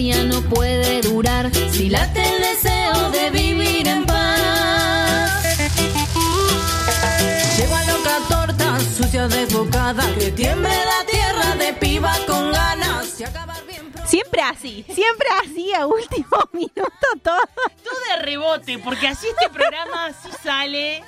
miseria no puede durar si late el deseo de vivir en paz. Llego a loca torta, sucia desbocada, que tiemble la tierra de piba con ganas. Y acabar bien pronto. Siempre así, siempre así a último minuto todo. Todo de rebote, porque así este programa así sale.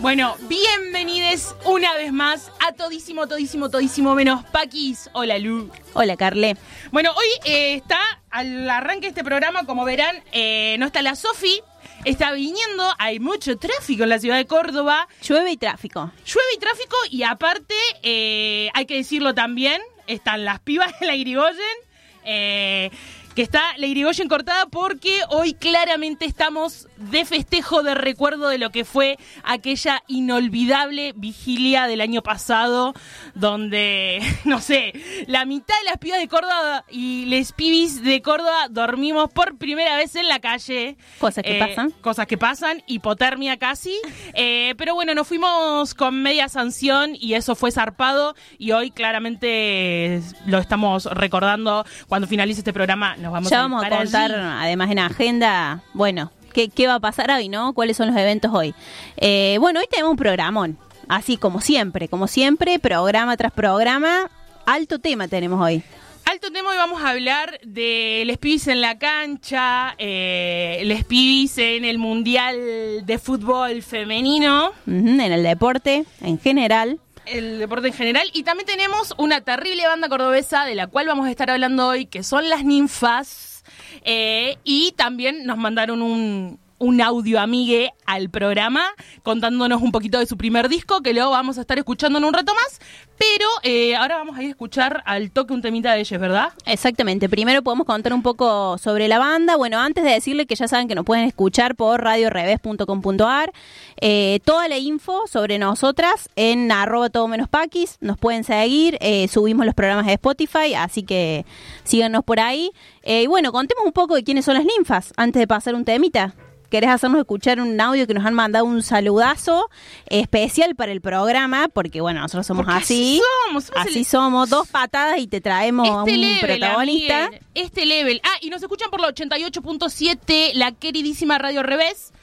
Bueno, bienvenides una vez más a todísimo, todísimo, todísimo menos Paquis. Hola Lu. Hola, Carle. Bueno, hoy eh, está al arranque de este programa, como verán, eh, no está la Sofi, está viniendo, hay mucho tráfico en la ciudad de Córdoba, Llueve y tráfico. llueve y tráfico y aparte, eh, hay que decirlo también, están las pibas de la Irigoyen, eh, que está la Irigoyen cortada porque hoy claramente estamos de festejo, de recuerdo de lo que fue aquella inolvidable vigilia del año pasado, donde, no sé, la mitad de las pibas de Córdoba y les pibis de Córdoba dormimos por primera vez en la calle. Cosas que Eh, pasan. Cosas que pasan, hipotermia casi. Eh, pero bueno, nos fuimos con media sanción y eso fue zarpado. Y hoy claramente lo estamos recordando. Cuando finalice este programa, nos vamos ya a vamos a contar, allí. además en agenda, bueno, ¿qué, qué va a pasar hoy, no? ¿Cuáles son los eventos hoy? Eh, bueno, hoy tenemos un programón, así como siempre, como siempre, programa tras programa. Alto tema tenemos hoy. Alto tema, hoy vamos a hablar de les pibis en la cancha, eh, les pibis en el Mundial de Fútbol Femenino. Ujú, en el deporte, en general. El deporte en general. Y también tenemos una terrible banda cordobesa de la cual vamos a estar hablando hoy, que son las ninfas. Eh, y también nos mandaron un, un audio amigue al programa contándonos un poquito de su primer disco, que luego vamos a estar escuchando en un rato más. Pero eh, ahora vamos a ir a escuchar al toque un temita de ellos, ¿verdad? Exactamente. Primero podemos contar un poco sobre la banda. Bueno, antes de decirle que ya saben que nos pueden escuchar por radiorevés.com.ar. Eh, toda la info sobre nosotras en arroba todo menos paquis. Nos pueden seguir. eh, subimos los programas de Spotify, así que síganos por ahí. Eh, y bueno, contemos un poco de quiénes son las ninfas antes de pasar un temita. ¿Querés hacernos escuchar un audio que nos han mandado un saludazo especial para el programa? Porque bueno, nosotros somos Porque así. somos, somos Así el- somos, dos patadas y te traemos a Este un level, protagonista. Este level. Ah, y nos escuchan por la 88.7, la queridísima Radio Revés.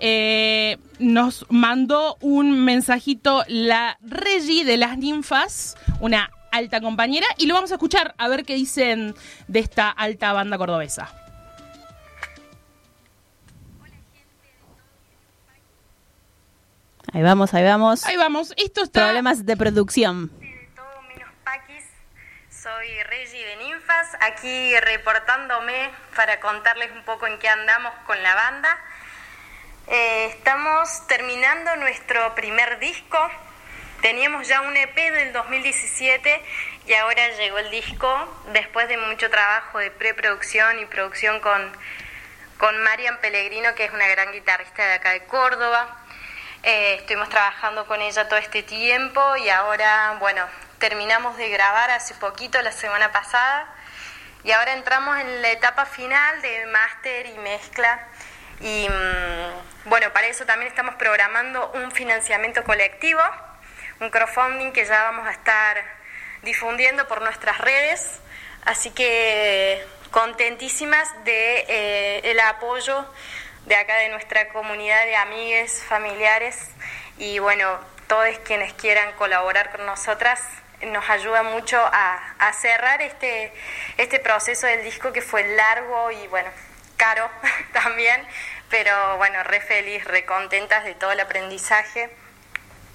Eh, nos mandó un mensajito la Regi de las ninfas, una alta compañera, y lo vamos a escuchar a ver qué dicen de esta alta banda cordobesa. Ahí vamos, ahí vamos. Ahí vamos, esto está... Problemas de producción. de todo menos Paquis. Soy Regi de Ninfas, aquí reportándome para contarles un poco en qué andamos con la banda. Eh, estamos terminando nuestro primer disco. Teníamos ya un EP del 2017 y ahora llegó el disco después de mucho trabajo de preproducción y producción con, con Marian Pellegrino, que es una gran guitarrista de acá de Córdoba. Eh, estuvimos trabajando con ella todo este tiempo y ahora, bueno, terminamos de grabar hace poquito, la semana pasada, y ahora entramos en la etapa final de máster y mezcla. Y mm, bueno, para eso también estamos programando un financiamiento colectivo, un crowdfunding que ya vamos a estar difundiendo por nuestras redes. Así que contentísimas de eh, el apoyo de acá de nuestra comunidad de amigues, familiares. Y bueno, todos quienes quieran colaborar con nosotras nos ayuda mucho a, cerrar este, este proceso del disco que fue largo y bueno, caro también, pero bueno, re feliz, re contentas de todo el aprendizaje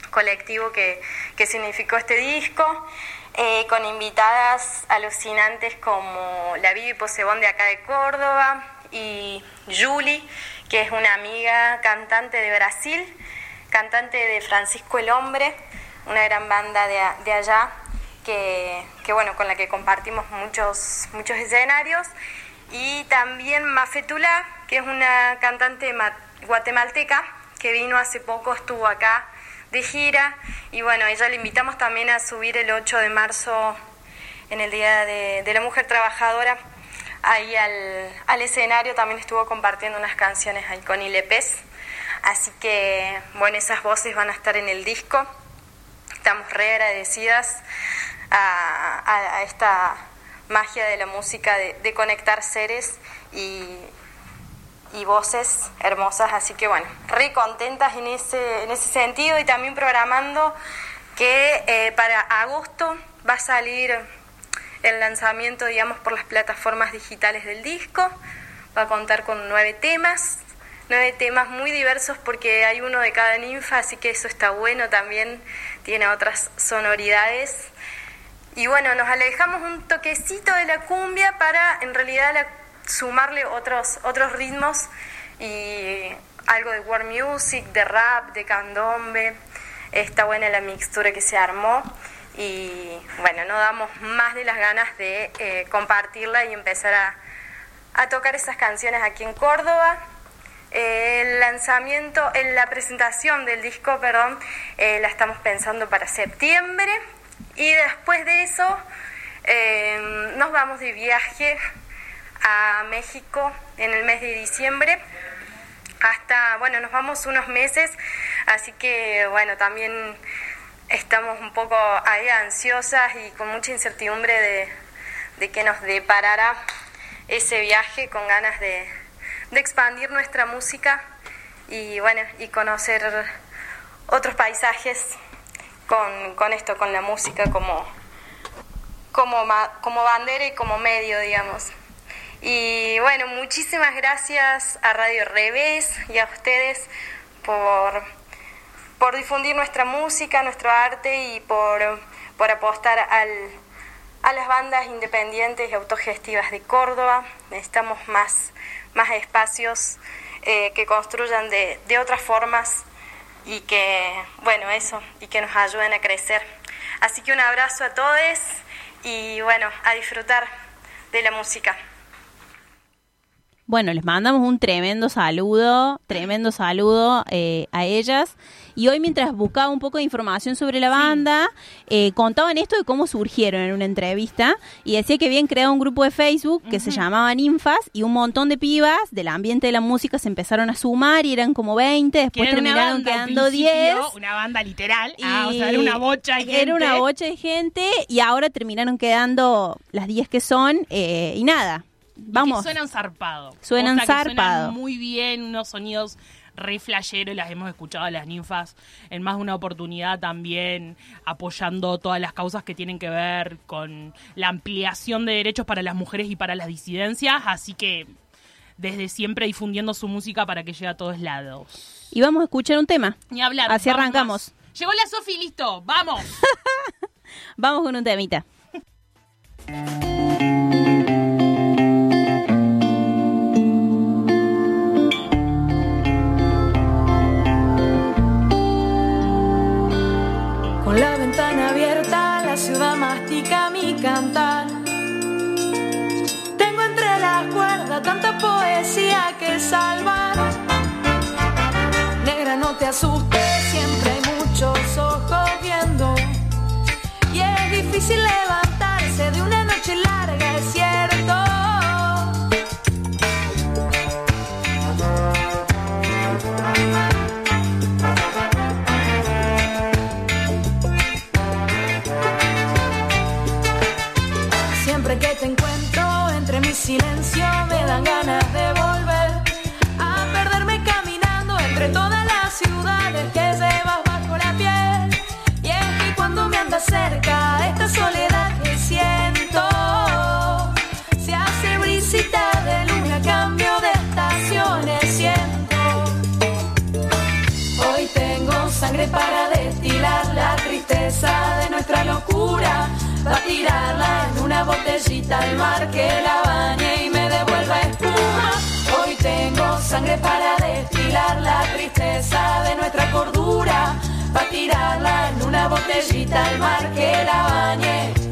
colectivo que, que significó este disco, eh, con invitadas alucinantes como la Vivi Posebón de acá de Córdoba y Julie, que es una amiga cantante de Brasil, cantante de Francisco el Hombre, una gran banda de, de allá, que, que, bueno, con la que compartimos muchos, muchos escenarios, y también Mafetula, que es una cantante ma- guatemalteca, que vino hace poco, estuvo acá de gira, y bueno, ella le invitamos también a subir el 8 de marzo en el Día de la Mujer Trabajadora ahí al, al escenario también estuvo compartiendo unas canciones ahí con Ilepes. Así que, bueno, esas voces van a estar en el disco. Estamos re agradecidas a, esta magia de la música, de, conectar seres y, y voces hermosas, así que bueno, re contentas en ese, en ese sentido y también programando que eh, para agosto va a salir el lanzamiento, digamos, por las plataformas digitales del disco, va a contar con nueve temas, nueve temas muy diversos porque hay uno de cada ninfa, así que eso está bueno también, tiene otras sonoridades. Y bueno, nos alejamos un toquecito de la cumbia para en realidad sumarle otros, otros ritmos y algo de world music, de rap, de candombe. Está buena la mixtura que se armó y bueno, no damos más de las ganas de eh, compartirla y empezar a, a, tocar esas canciones aquí en Córdoba. Eh, el lanzamiento, en la presentación del disco, perdón, eh, la estamos pensando para septiembre y después de eso nos vamos de viaje a México en el mes de diciembre. Hasta, bueno, nos vamos unos meses, así que, bueno, también estamos un poco ahí ansiosas y con mucha incertidumbre de, de que nos deparará ese viaje con ganas de, de expandir nuestra música y, bueno, y conocer otros paisajes con, con esto, con la música como, como, como bandera y como medio, digamos. Y bueno, muchísimas gracias a Radio Revés y a ustedes por, por difundir nuestra música, nuestro arte y por, por apostar al, a las bandas independientes y autogestivas de Córdoba. Necesitamos más, más espacios eh, que construyan de, de otras formas y que, bueno, eso, y que nos ayuden a crecer. Así que un abrazo a todos y bueno, a disfrutar de la música. Bueno, les mandamos un tremendo saludo, tremendo saludo eh, a ellas. Y hoy mientras buscaba un poco de información sobre la banda, eh, contaban esto de cómo surgieron en una entrevista y decía que habían creado un grupo de Facebook que se llamaba Ninfas y un montón de pibas del ambiente de la música se empezaron a sumar y eran como 20, después terminaron quedando 10. Una banda literal, ah, o sea, era una bocha de gente. Era una bocha de gente y ahora terminaron quedando las 10 que son eh, y nada. Vamos. Y que suenan zarpado. Suenan zarpado. Suenan muy bien, unos sonidos re flasheros, las hemos escuchado a las ninfas en más de una oportunidad también, apoyando todas las causas que tienen que ver con la ampliación de derechos para las mujeres y para las disidencias, así que desde siempre difundiendo su música para que llegue a todos lados. Y vamos a escuchar un tema. Ni hablar. Así vamos arrancamos. Llegó la Sofi, listo, vamos. Vamos con un temita. Ventana abierta, la ciudad mastica mi cantar. Tengo entre las cuerdas tanta poesía que salvar. Negra, no te asustes, siempre tirarla en una botellita al mar que la bañe y me devuelva espuma. Hoy tengo sangre para destilar la tristeza de nuestra cordura, para tirarla en una botellita al mar que la bañe.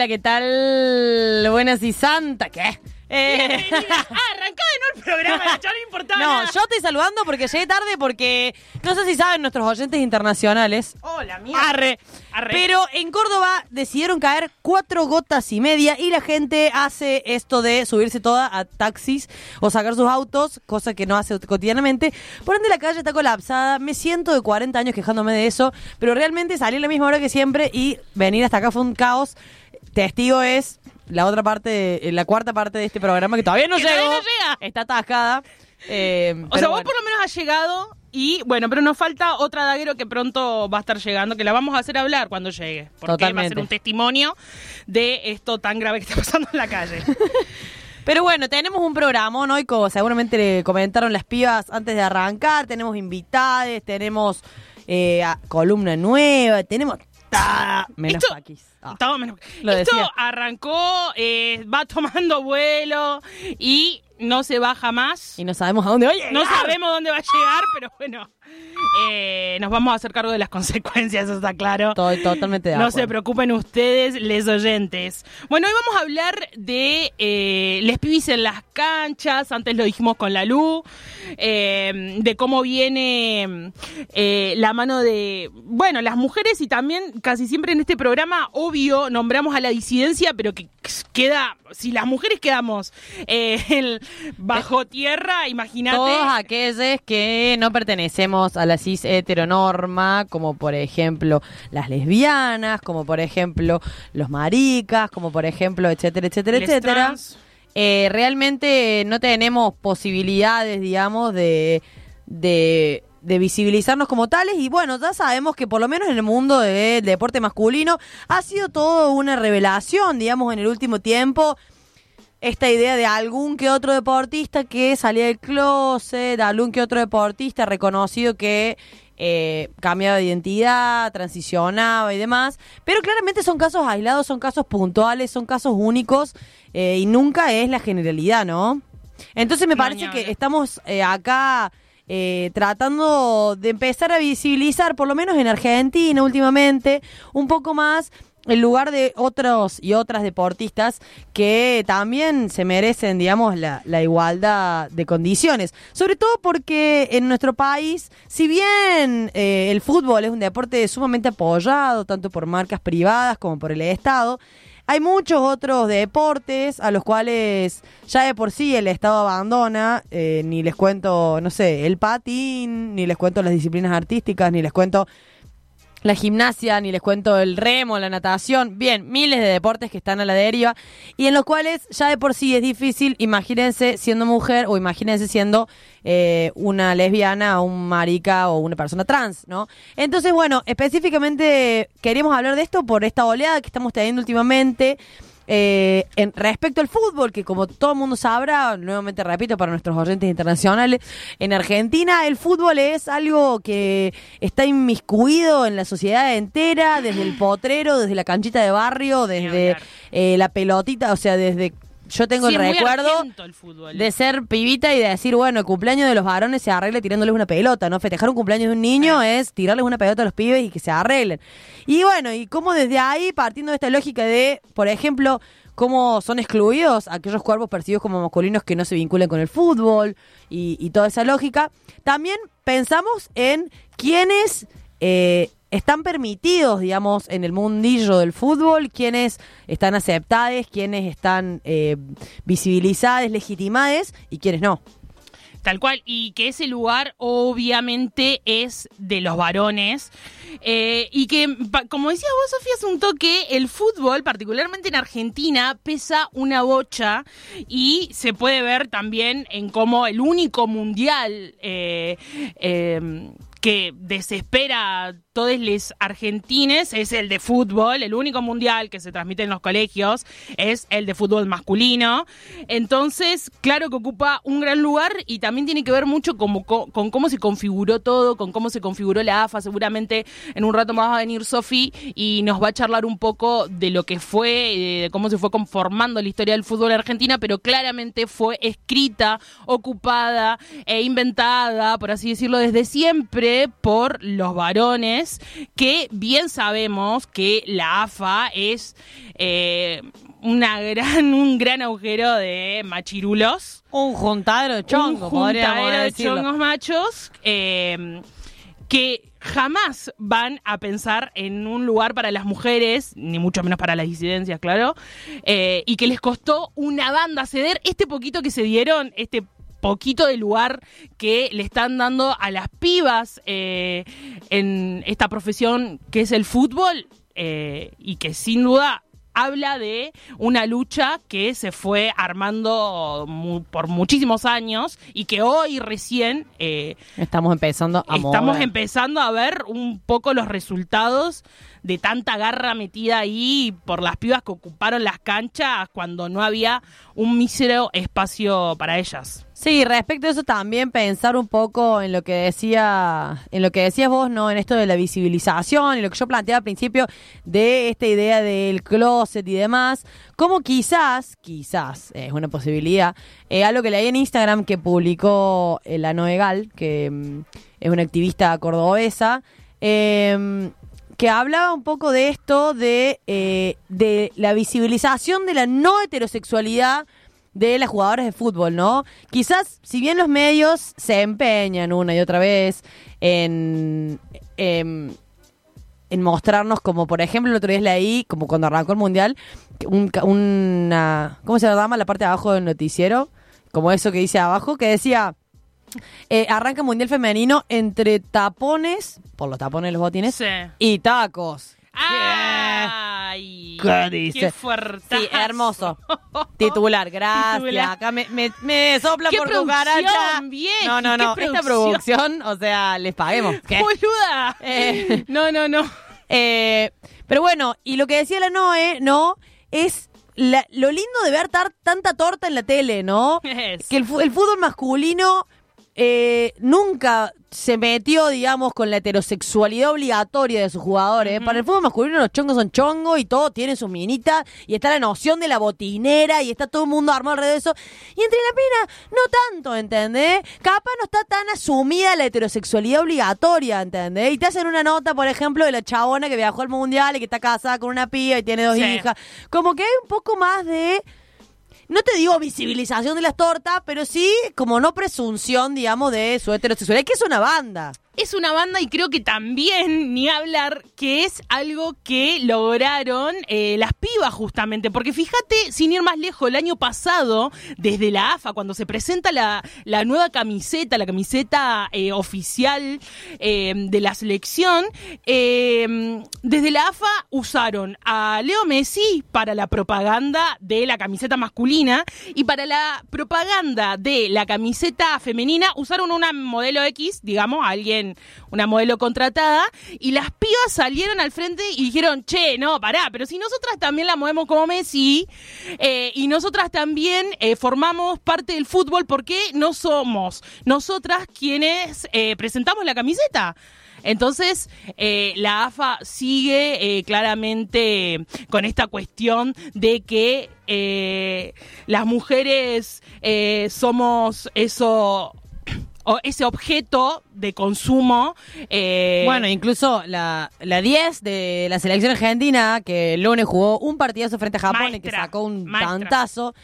Hola, ¿qué tal? Buenas y santa, ¿qué? Eh, Ah, arrancá de nuevo el programa, ya no importaba no, yo estoy saludando porque llegué tarde porque no sé si saben nuestros oyentes internacionales. Hola, mierda. Arre. Arre. Pero en Córdoba decidieron caer cuatro gotas y media y la gente hace esto de subirse toda a taxis o sacar sus autos, cosa que no hace cotidianamente. Por ende la calle está colapsada. Me siento de 40 años quejándome de eso, pero realmente salí a la misma hora que siempre y venir hasta acá fue un caos. Testigo es la otra parte, de- la cuarta parte de este programa que todavía no Que llegó. todavía no llega. Está atascada. Eh, O sea, vos bueno. por lo menos has llegado y bueno, pero nos falta otra daguero que pronto va a estar llegando, que la vamos a hacer hablar cuando llegue. Porque va a Totalmente. ser un testimonio de esto tan grave que está pasando en la calle. Pero bueno, tenemos un programa hoy, como seguramente le comentaron las pibas antes de arrancar. Tenemos invitades, tenemos eh, columna nueva, tenemos ta- menos Esto- paquis. Ah. Estaba menos- Lo Esto decía. arrancó, eh, va tomando vuelo y no se baja más. Y no sabemos a dónde va a llegar. No sabemos dónde va a llegar, pero bueno, eh, nos vamos a hacer cargo de las consecuencias, eso está claro. Estoy totalmente de No acuerdo. se preocupen ustedes, les oyentes. Bueno, hoy vamos a hablar de eh, les pibis en las canchas, antes lo dijimos con la luz, eh, de cómo viene eh, la mano de, bueno, las mujeres y también casi siempre en este programa, obvio, nombramos a la disidencia, pero que queda, si las mujeres quedamos el- bajo tierra, imagínate. Todos aquellos que no pertenecemos a la cis heteronorma, como por ejemplo las lesbianas, como por ejemplo los maricas, como por ejemplo, etcétera, etcétera, Les etcétera. trans. Eh, realmente no tenemos posibilidades, digamos, de, de, de visibilizarnos como tales. Y bueno, ya sabemos que por lo menos en el mundo del deporte masculino ha sido todo una revelación, digamos, en el último tiempo esta idea de algún que otro deportista que salía del closet, de algún que otro deportista reconocido que eh, cambiaba de identidad, transicionaba y demás. Pero claramente son casos aislados, son casos puntuales, son casos únicos eh, y nunca es la generalidad, ¿no? Entonces me parece que estamos eh, acá eh, tratando de empezar a visibilizar, por lo menos en Argentina últimamente, un poco más el lugar de otros y otras deportistas que también se merecen, digamos, la, la igualdad de condiciones. Sobre todo porque en nuestro país, si bien eh, el fútbol es un deporte sumamente apoyado, tanto por marcas privadas como por el Estado, hay muchos otros deportes a los cuales ya de por sí el Estado abandona, eh, ni les cuento, no sé, el patín, ni les cuento las disciplinas artísticas, ni les cuento la gimnasia, ni les cuento el remo, la natación, bien, miles de deportes que están a la deriva y en los cuales ya de por sí es difícil, imagínense siendo mujer o imagínense siendo eh, una lesbiana, un marica o una persona trans, ¿no? Entonces, bueno, específicamente queríamos hablar de esto por esta oleada que estamos teniendo últimamente. Eh, en, respecto al fútbol, que como todo el mundo sabrá, nuevamente repito para nuestros oyentes internacionales, en Argentina el fútbol es algo que está inmiscuido en la sociedad entera, desde el potrero, desde la canchita de barrio, desde eh, la pelotita, o sea, desde... Yo tengo Sí, el recuerdo argento el fútbol. de ser pibita y de decir, bueno, el cumpleaños de los varones se arregla tirándoles una pelota, ¿no? Festejar un cumpleaños de un niño es tirarles una pelota a los pibes y que se arreglen. Y bueno, y cómo desde ahí, partiendo de esta lógica de, por ejemplo, cómo son excluidos aquellos cuerpos percibidos como masculinos que no se vinculan con el fútbol y, y toda esa lógica, también pensamos en quiénes eh, están permitidos, digamos, en el mundillo del fútbol, quienes están aceptados, quienes están eh, visibilizados, legitimados y quienes no. Tal cual, y que ese lugar obviamente es de los varones. Eh, y que, como decías vos, Sofía, es un toque, el fútbol, particularmente en Argentina, pesa una bocha y se puede ver también en cómo el único mundial eh, eh, que desespera a todos los argentines es el de fútbol, el único mundial que se transmite en los colegios es el de fútbol masculino. Entonces, claro que ocupa un gran lugar y también tiene que ver mucho con cómo se configuró todo, con cómo se configuró la AFA. Seguramente en un rato más va a venir Sofi y nos va a charlar un poco de lo que fue, eh, de cómo se fue conformando la historia del fútbol en Argentina, pero claramente fue escrita, ocupada e inventada, por así decirlo, desde siempre por los varones, que bien sabemos que la AFA es eh, una gran, un gran agujero de machirulos. Un juntadero de chongos, un juntadero de chongos machos eh, que jamás van a pensar en un lugar para las mujeres, ni mucho menos para las disidencias, claro, eh, y que les costó una banda ceder este poquito que se dieron, este poquito de lugar que le están dando a las pibas eh, en esta profesión que es el fútbol eh, y que sin duda habla de una lucha que se fue armando mu- por muchísimos años y que hoy recién eh, Estamos empezando a estamos mover. empezando a ver un poco los resultados de tanta garra metida ahí por las pibas que ocuparon las canchas cuando no había un mísero espacio para ellas. Sí, respecto a eso también pensar un poco en lo que decía, en lo que decías vos, ¿no? En esto de la visibilización y lo que yo planteaba al principio de esta idea del closet y demás, como quizás, quizás, es una posibilidad, eh, algo que leí en Instagram que publicó eh, la Noegal, que mm, es una activista cordobesa, eh, que hablaba un poco de esto de, eh, de la visibilización de la no heterosexualidad de las jugadoras de fútbol, ¿no? Quizás, si bien los medios se empeñan una y otra vez en, em, en mostrarnos, como por ejemplo el otro día leí, como cuando arrancó el Mundial, un, una, ¿cómo se llama la parte de abajo del noticiero? Como eso que dice abajo, que decía, eh, arranca Mundial Femenino entre tapones, por los tapones los botines, Sí. y tacos. ¡Ay! ¿Qué dice? ¡Qué fuerte! Sí, hermoso. Titular, gracias. Titular. Acá me, me, me sopla ¡Qué por cucaracha. bien! No, no, ¡Qué no. Esta producción! producción, o sea, les paguemos. ¿Qué? ¡Boluda! Eh. No, no, no. Eh, pero bueno, y lo que decía la Noe, ¿no? Es la- lo lindo de ver tar- tanta torta en la tele, ¿no? Es. Que el fútbol masculino eh, nunca se metió, digamos, con la heterosexualidad obligatoria de sus jugadores. Para el fútbol masculino los chongos son chongos y todos tienen sus minitas y está la noción de la botinera y está todo el mundo armado alrededor de eso. Y entre la pena, no tanto, ¿entendés? Capaz no está tan asumida la heterosexualidad obligatoria, ¿entendés? Y te hacen una nota, por ejemplo, de la chabona que viajó al mundial y que está casada con una piba y tiene dos Sí. hijas. Como que hay un poco más de no te digo visibilización de las tortas, pero sí como no presunción, digamos, de su heterosexualidad, que es una banda. Es una banda y creo que también, ni hablar, que es algo que lograron eh, las pibas justamente. Porque fíjate, sin ir más lejos, el año pasado, desde la AFA, cuando se presenta la, la nueva camiseta, la camiseta eh, oficial eh, de la selección, desde la AFA usaron a Leo Messi para la propaganda de la camiseta masculina y para la propaganda de la camiseta femenina usaron una modelo X, digamos, alguien, una modelo contratada, y las pibas salieron al frente y dijeron, che, no, pará, pero si nosotras también la movemos como Messi, eh, y nosotras también eh, formamos parte del fútbol, ¿por qué no somos nosotras quienes eh, presentamos la camiseta? Entonces, la AFA sigue claramente con esta cuestión de que las mujeres somos eso o ese objeto de consumo. eh, Bueno, incluso la, la 10 de la selección argentina, que el lunes jugó un partidazo frente a Japón y que sacó un maestra. tantazo,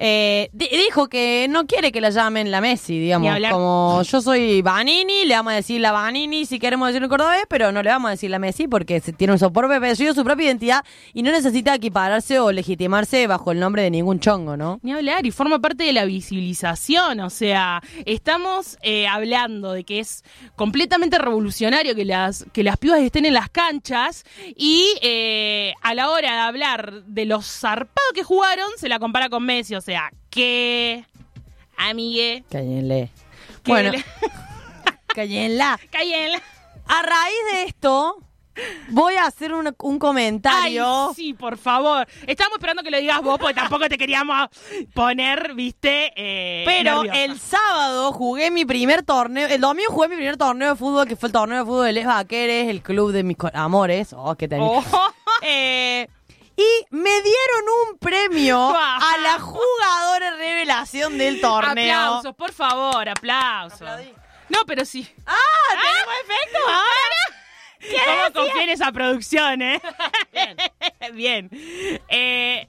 eh, di- dijo que no quiere que la llamen la Messi, digamos. Como yo soy Vanini, le vamos a decir la Vanini si queremos decirlo en cordobés, pero no le vamos a decir la Messi porque tiene su propio apellido, su propia identidad y no necesita equipararse o legitimarse bajo el nombre de ningún chongo, ¿no? Ni hablar, y forma parte de la visibilización, o sea, estamos eh, hablando de que es completamente revolucionario que las, que las pibas estén en las canchas y eh, a la hora de hablar de los zarpados que jugaron, se la compara con Messi, o sea, que... Amigue, Cállenle. Bueno, le- cállenla. cállenla. A raíz de esto, voy a hacer un, un comentario. Ay, sí, por favor. Estábamos esperando que lo digas vos porque tampoco te queríamos poner, viste, eh, Pero nerviosa. el sábado jugué mi primer torneo, el domingo jugué mi primer torneo de fútbol, que fue el torneo de fútbol de Les Vaqueres, el club de mis amores. Oh, qué tal. Oh. Eh, y me dieron un premio a la del torneo. Aplausos, por favor, aplausos. No, pero sí. ¡Ah! ¿Tenemos efecto ahora? ¿Cómo confía en esa producción, eh? Bien. Eh,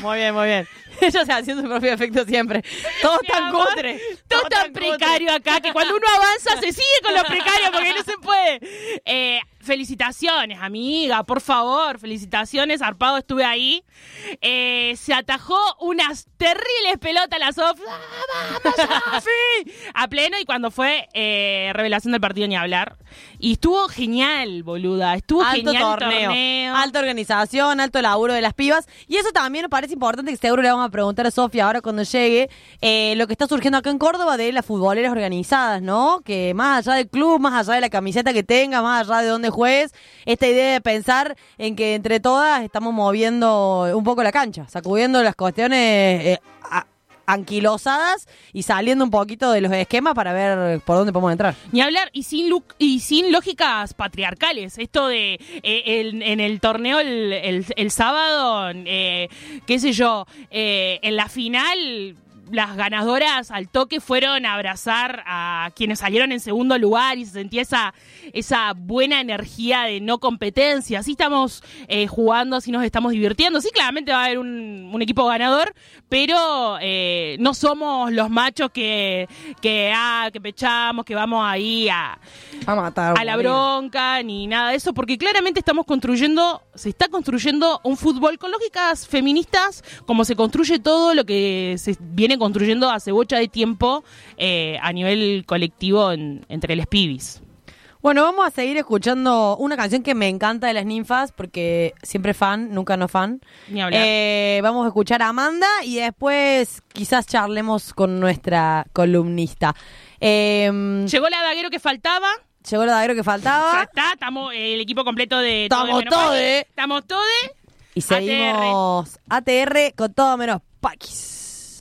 Muy bien, muy bien. Ellos hacen su propio efecto siempre. Todo mi tan amor, cutre. Todo tan cutre. precario acá que cuando uno avanza se sigue con lo precario porque no se puede. Eh, felicitaciones, amiga, por favor, felicitaciones. Arpado estuve ahí. Eh, se atajó unas terribles pelotas a la Sofi. ¡Ah, vamos, Sofi! A pleno y cuando fue eh, revelación del partido ni hablar. Y estuvo genial, boluda. Estuvo alto genial torneo, torneo. alta organización, alto laburo de las pibas. Y eso también me parece importante que seguro le vamos a preguntar a Sofía ahora cuando llegue eh, lo que está surgiendo acá en Córdoba de las futboleras organizadas, ¿no? Que más allá del club, más allá de la camiseta que tenga, más allá de dónde juegues, esta idea de pensar en que entre todas estamos moviendo un poco la cancha, sacudiendo las cuestiones eh, a- anquilosadas y saliendo un poquito de los esquemas para ver por dónde podemos entrar. Ni hablar, y sin, y sin lógicas patriarcales. Esto de eh, en el torneo el sábado, eh, qué sé yo, eh, en la final las ganadoras al toque fueron a abrazar a quienes salieron en segundo lugar y se sentía esa, esa buena energía de no competencia. Así estamos eh, jugando, así nos estamos divirtiendo. Sí, claramente va a haber un, un equipo ganador, pero eh, no somos los machos que, que, ah, que pechamos, que vamos ahí a, A matar. a la bronca ni nada de eso, porque claramente estamos construyendo, se está construyendo un fútbol con lógicas feministas, como se construye todo lo que se viene construyendo hace bocha de tiempo eh, a nivel colectivo en- entre los pibis. Bueno, vamos a seguir escuchando una canción que me encanta de las ninfas, porque siempre fan, nunca no fan. Ni hablar. Eh, vamos a escuchar a Amanda y después quizás charlemos con nuestra columnista. Eh, Llegó la daguero que faltaba. llegó lo daguero que Ya faltaba está, estamos el equipo completo de Estamos Todo de Menos todes. Paquis. Estamos todos. y seguimos ATR con todo menos paquis.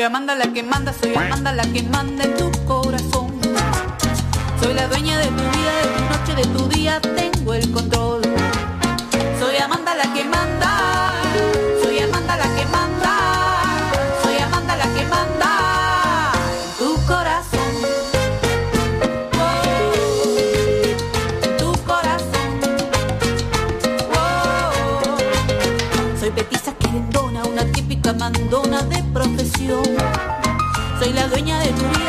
Soy Amanda la que manda, soy Amanda la que manda en tu corazón. Soy la dueña de tu vida, de tu noche, de tu día, tengo el control. Típica mandona de profesión. Soy la dueña de tu vida,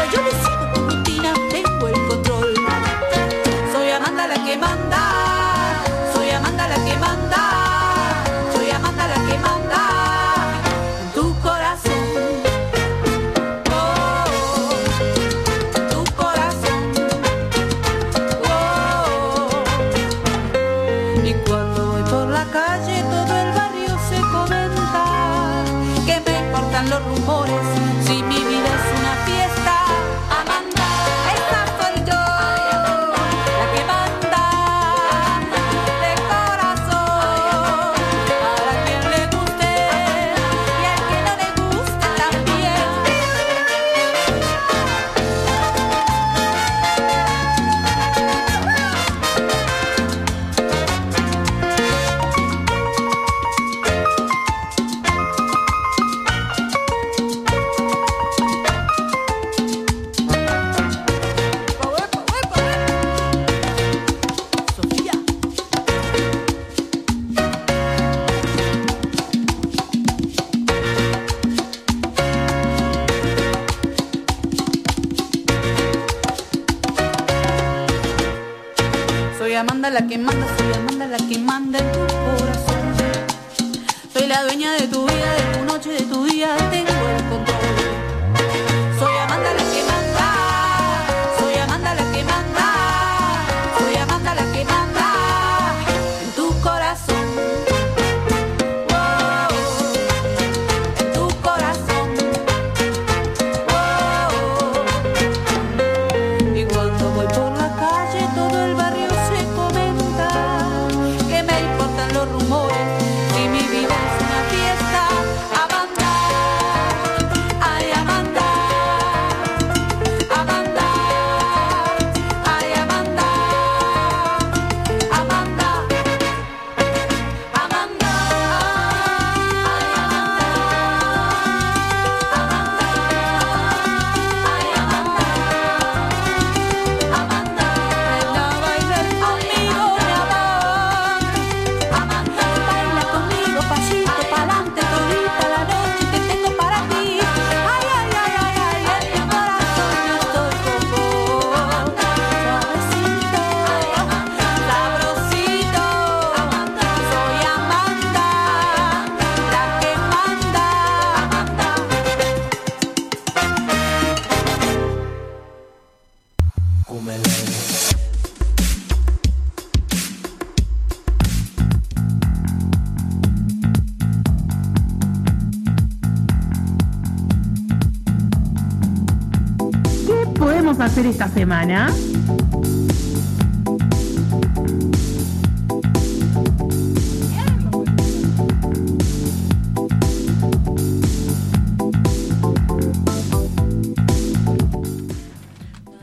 ¿Qué podemos hacer esta semana?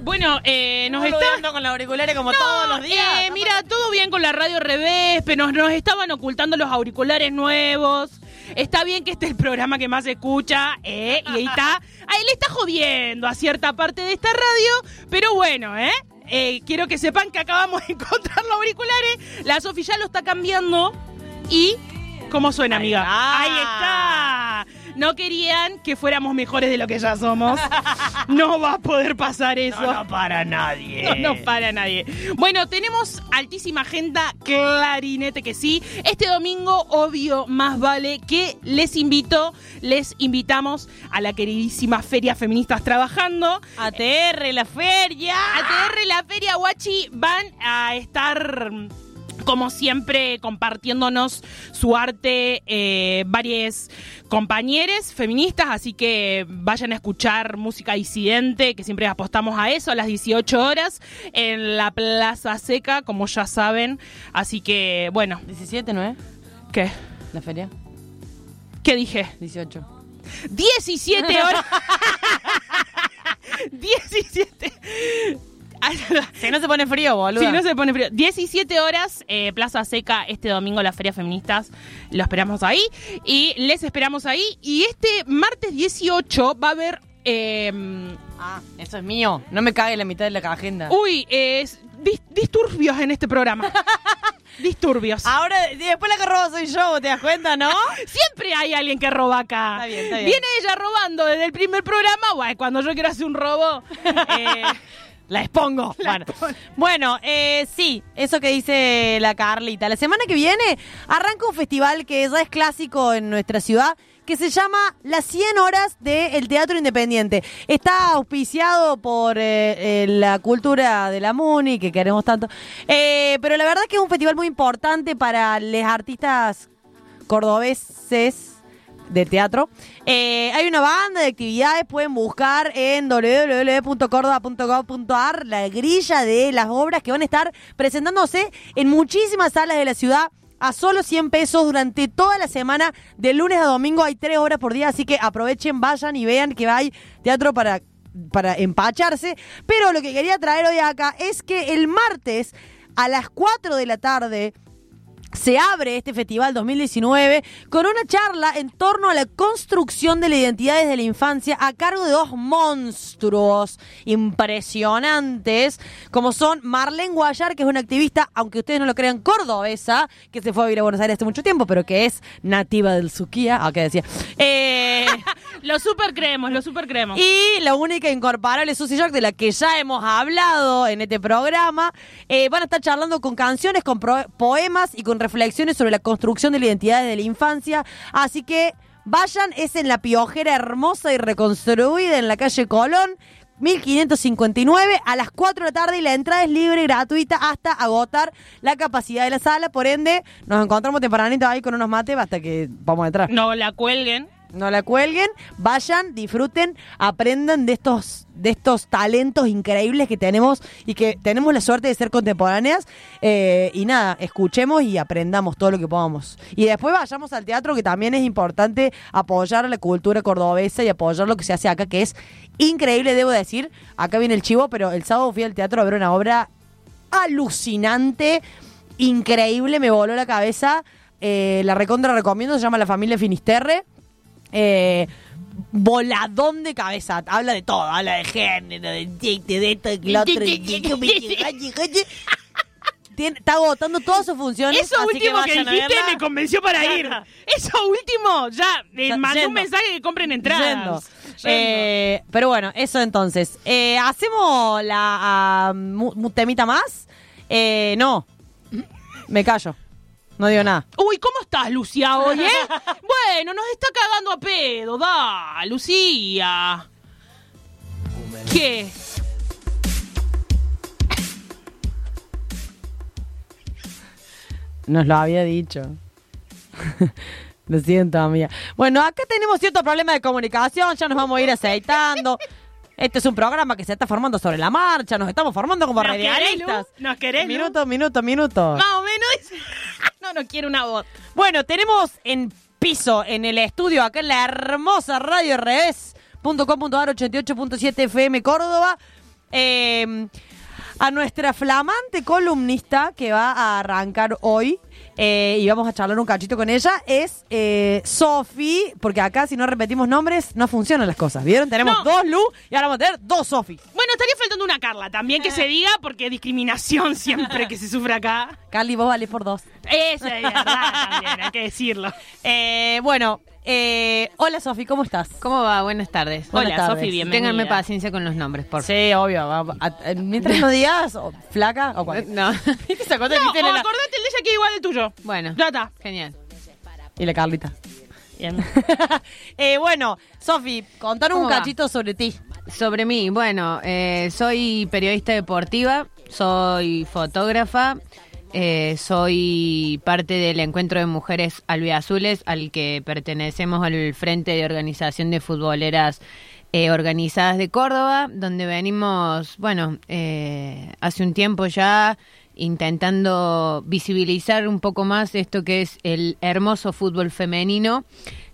Bueno, eh, nos está... Ando con los auriculares como todos los días. eh, mira, todo bien con la radio revés, pero nos, nos estaban ocultando los auriculares nuevos. Está bien que este es el programa que más se escucha, eh, y ahí está. A él está jodiendo a cierta parte de esta radio, pero bueno, ¿eh? Eh, quiero que sepan que acabamos de encontrar los auriculares. La Sofi ya lo está cambiando. Y. ¿Cómo suena, amiga? está. Ahí está. No querían que fuéramos mejores de lo que ya somos. No va a poder pasar eso. No, no para nadie. No, no para nadie. Bueno, tenemos altísima agenda, clarinete que sí. Este domingo, obvio, más vale que les invito, les invitamos a la queridísima Feria Feministas Trabajando. ATR, la feria. ATR, la Feria Guachi, van a estar como siempre, compartiéndonos su arte, eh, varios compañeros feministas, así que vayan a escuchar música disidente, que siempre apostamos a eso, a las 18 horas, en la Plaza Seca, como ya saben. Así que, bueno, 17, ¿no es? ¿qué? La feria. ¿Qué dije? 18. 17 horas. 17. Si no se pone frío, boludo. Si no se pone frío. 17 horas, eh, Plaza Seca, este domingo las ferias feministas. Lo esperamos ahí. Y les esperamos ahí. Y este martes 18 va a haber. eh, Ah, eso es mío. No me cague la mitad de la agenda. uy, es dis- disturbios en este programa. disturbios. Ahora, después la que robo soy yo, ¿te das cuenta, no? Siempre hay alguien que roba acá. Está bien, está bien. Viene ella robando desde el primer programa. Bueno, cuando yo quiero hacer un robo. eh, La expongo. bueno, bueno eh, sí, eso que dice la Carlita. La semana que viene arranca un festival que ya es clásico en nuestra ciudad que se llama Las 100 Horas del Teatro Independiente. Está auspiciado por eh, eh, la cultura de la MUNI, que queremos tanto. Eh, pero la verdad que es un festival muy importante para los artistas cordobeses de teatro. Eh, hay una banda de actividades, pueden buscar en www.cordoba.gov.ar la grilla de las obras que van a estar presentándose en muchísimas salas de la ciudad a solo 100 pesos durante toda la semana, de lunes a domingo hay tres horas por día, así que aprovechen, vayan y vean que hay teatro para, para empacharse. Pero lo que quería traer hoy acá es que el martes a las 4 de la tarde se abre este festival 2019 con una charla en torno a la construcción de la identidad desde la infancia a cargo de dos monstruos impresionantes como son Marlene Guayar, que es una activista, aunque ustedes no lo crean, cordobesa, que se fue a vivir a Buenos Aires hace mucho tiempo, pero que es nativa del Suquía, ah, ¿qué decía? Eh, lo super creemos, lo super creemos. y la única incorporable Susy York, de la que ya hemos hablado en este programa, eh, van a estar charlando con canciones, con poemas y con reflexiones sobre la construcción de la identidad desde la infancia. Así que vayan, es en la piojera hermosa y reconstruida en la calle Colón. 1559 a las 4 de la tarde y la entrada es libre y gratuita hasta agotar la capacidad de la sala. Por ende, nos encontramos tempranito ahí con unos mates hasta que vamos a entrar. No la cuelguen. No la cuelguen, vayan, disfruten, aprendan de estos, de estos talentos increíbles que tenemos y que tenemos la suerte de ser contemporáneas. eh, y nada, escuchemos y aprendamos todo lo que podamos. Y después vayamos al teatro, que también es importante apoyar la cultura cordobesa y apoyar lo que se hace acá, que es increíble, debo decir. Acá viene el chivo, pero el sábado fui al teatro a ver una obra alucinante, increíble, me voló la cabeza. Eh, la recontra recomiendo, se llama La Familia Finisterre. Eh, voladón de cabeza, habla de todo, habla de género, de, de, de esto, de lo otro, Tiene- está agotando todas sus funciones. Eso así último que, a dijiste me convenció para ir. Eso último, ya, eh, mandé un yendo. mensaje que compren Yendo. entradas. Yendo. Eh, pero bueno, eso entonces. Eh, ¿Hacemos la mu- temita más? Eh, no. Me callo. No digo nada. Uy, ¿cómo estás, Lucía, hoy, eh? bueno, nos está cagando a pedo, da, Lucía. ¿Qué? Nos lo había dicho. lo siento, amiga. Bueno, acá tenemos cierto problema de comunicación, ya nos vamos a ir aceitando. Este es un programa que se está formando sobre la marcha, nos estamos formando como ¿Nos querés, radialistas. ¿Nos querés, Lu? Minuto, minuto, minuto. Más o menos. no, no quiero una voz. Bueno, tenemos en piso, en el estudio, acá en la hermosa radio revés.com.ar 88.7 FM Córdoba, eh, a nuestra flamante columnista que va a arrancar hoy. eh, y vamos a charlar un cachito con ella, es eh, Sofi, porque acá si no repetimos nombres no funcionan las cosas, ¿vieron? Tenemos No. dos Lu y ahora vamos a tener dos Sofi. Bueno, estaría faltando una Carla también que se diga, porque discriminación siempre que se sufre acá. Carly, vos valés por dos. Eso es verdad también, hay que decirlo. Eh, bueno, eh, hola Sofi, ¿cómo estás? ¿Cómo va? Buenas tardes. Buenas Hola. Sofi, bienvenida. Ténganme paciencia con los nombres, por favor. Sí, obvio. va- va- a- Mientras no digas, o flaca o cual. No. ¿Viste esa cosa que No, dicen o en la- acordate el de ella que es igual al tuyo. Bueno, Ya está. genial. Y la Carlita. Bien. eh, bueno, Sofi, contanos un cachito sobre ti. Sobre mí, bueno, eh, soy periodista deportiva, soy fotógrafa, eh, soy parte del encuentro de mujeres albiazules al que pertenecemos al Frente de Organización de Futboleras eh, Organizadas de Córdoba, donde venimos, bueno, eh, hace un tiempo ya intentando visibilizar un poco más esto que es el hermoso fútbol femenino